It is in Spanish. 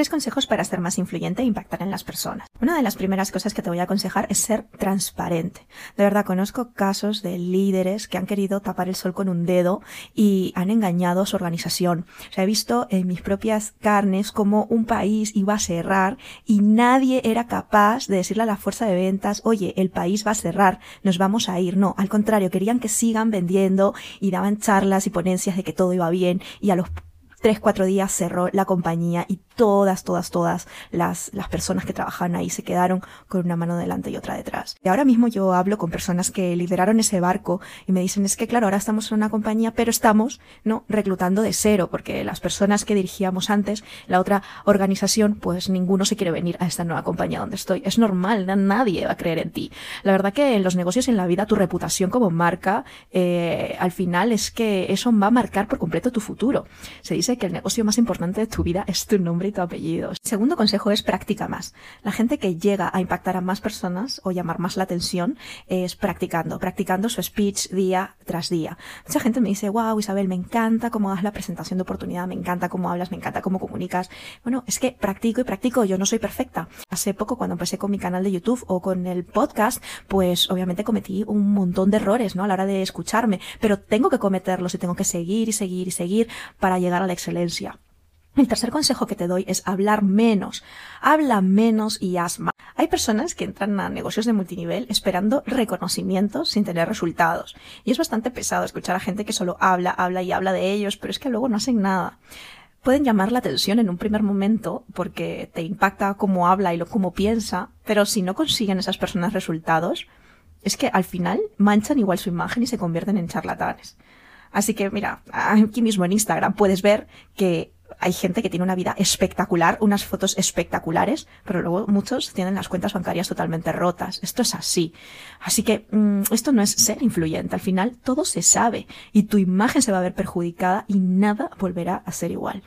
Tres consejos para ser más influyente e impactar en las personas. Una de las primeras cosas que te voy a aconsejar es ser transparente. De verdad, conozco casos de líderes que han querido tapar el sol con un dedo y han engañado a su organización. O sea, he visto en mis propias carnes cómo un país iba a cerrar y nadie era capaz de decirle a la fuerza de ventas, oye, el país va a cerrar, nos vamos a ir. No, al contrario, querían que sigan vendiendo y daban charlas y ponencias de que todo iba bien y a los tres, cuatro días cerró la compañía y todas, todas, todas las, las personas que trabajaban ahí se quedaron con una mano delante y otra detrás. Y ahora mismo yo hablo con personas que lideraron ese barco y me dicen es que claro, ahora estamos en una compañía, pero estamos, ¿no? Reclutando de cero, porque las personas que dirigíamos antes, la otra organización, pues ninguno se quiere venir a esta nueva compañía donde estoy. Es normal, nadie va a creer en ti. La verdad que en los negocios en la vida tu reputación como marca, eh, al final es que eso va a marcar por completo tu futuro. Se dice que el negocio más importante de tu vida es tu nombre y tu apellido. Segundo consejo es practica más. La gente que llega a impactar a más personas o llamar más la atención es practicando, practicando su speech día tras día. Mucha gente me dice, wow, Isabel, me encanta cómo das la presentación de oportunidad, me encanta cómo hablas, me encanta cómo comunicas. Bueno, es que practico y practico, yo no soy perfecta. Hace poco cuando empecé con mi canal de YouTube o con el podcast, pues obviamente cometí un montón de errores, ¿no? A la hora de escucharme, pero tengo que cometerlos y tengo que seguir y seguir y seguir para llegar a la excelencia. El tercer consejo que te doy es hablar menos. Habla menos y haz más. Hay personas que entran a negocios de multinivel esperando reconocimientos sin tener resultados. Y es bastante pesado escuchar a gente que solo habla, habla y habla de ellos, pero es que luego no hacen nada. Pueden llamar la atención en un primer momento porque te impacta cómo habla y lo cómo piensa, pero si no consiguen esas personas resultados, es que al final manchan igual su imagen y se convierten en charlatanes. Así que mira, aquí mismo en Instagram puedes ver que hay gente que tiene una vida espectacular, unas fotos espectaculares, pero luego muchos tienen las cuentas bancarias totalmente rotas. Esto es así. Así que mm, esto no es ser influyente. Al final todo se sabe y tu imagen se va a ver perjudicada y nada volverá a ser igual.